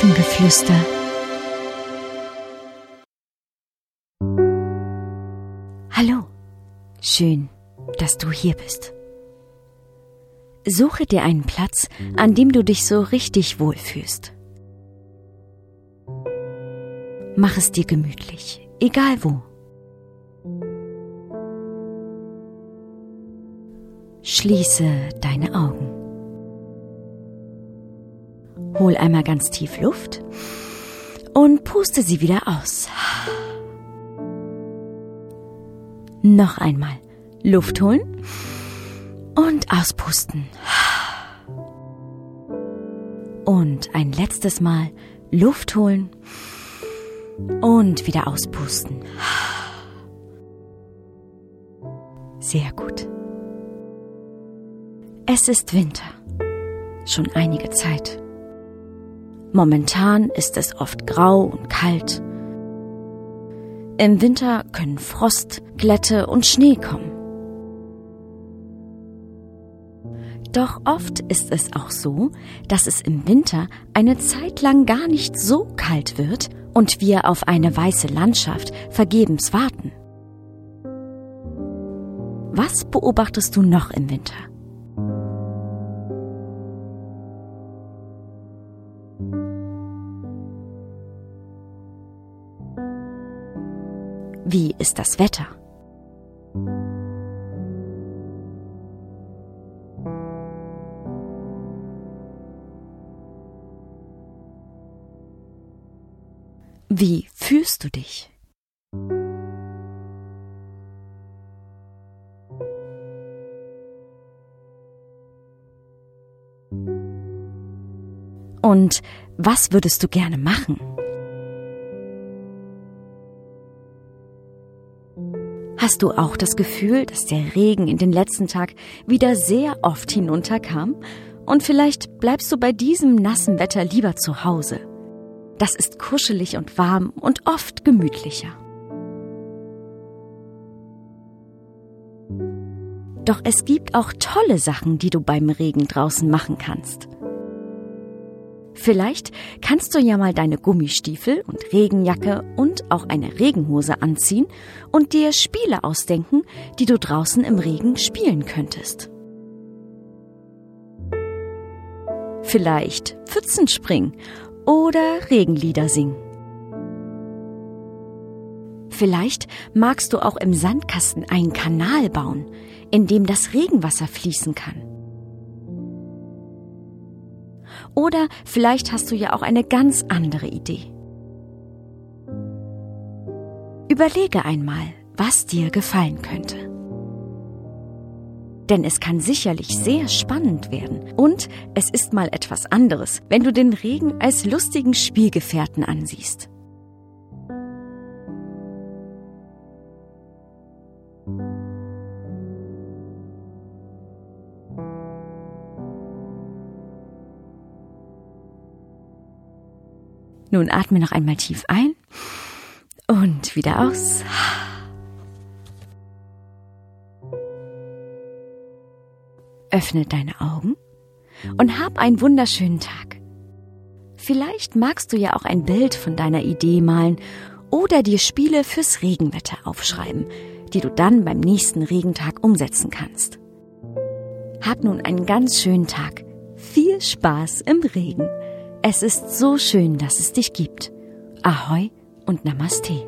Elfengeflüster. Hallo, schön, dass du hier bist. Suche dir einen Platz, an dem du dich so richtig wohlfühlst. Mach es dir gemütlich, egal wo. Schließe deine Augen. Hol einmal ganz tief Luft und puste sie wieder aus. Noch einmal Luft holen und auspusten. Und ein letztes Mal Luft holen und wieder auspusten. Sehr gut. Es ist Winter. Schon einige Zeit. Momentan ist es oft grau und kalt. Im Winter können Frost, Glätte und Schnee kommen. Doch oft ist es auch so, dass es im Winter eine Zeit lang gar nicht so kalt wird und wir auf eine weiße Landschaft vergebens warten. Was beobachtest du noch im Winter? Wie ist das Wetter? Wie fühlst du dich? Und was würdest du gerne machen? Hast du auch das Gefühl, dass der Regen in den letzten Tag wieder sehr oft hinunterkam? Und vielleicht bleibst du bei diesem nassen Wetter lieber zu Hause. Das ist kuschelig und warm und oft gemütlicher. Doch es gibt auch tolle Sachen, die du beim Regen draußen machen kannst. Vielleicht kannst du ja mal deine Gummistiefel und Regenjacke und auch eine Regenhose anziehen und dir Spiele ausdenken, die du draußen im Regen spielen könntest. Vielleicht Pfützenspringen oder Regenlieder singen. Vielleicht magst du auch im Sandkasten einen Kanal bauen, in dem das Regenwasser fließen kann. Oder vielleicht hast du ja auch eine ganz andere Idee. Überlege einmal, was dir gefallen könnte denn es kann sicherlich sehr spannend werden. Und es ist mal etwas anderes, wenn du den Regen als lustigen Spielgefährten ansiehst. Nun atme noch einmal tief ein und wieder aus. Öffne deine Augen und hab einen wunderschönen Tag. Vielleicht magst du ja auch ein Bild von deiner Idee malen oder dir Spiele fürs Regenwetter aufschreiben, die du dann beim nächsten Regentag umsetzen kannst. Hab nun einen ganz schönen Tag. Viel Spaß im Regen. Es ist so schön, dass es dich gibt. Ahoi und Namaste.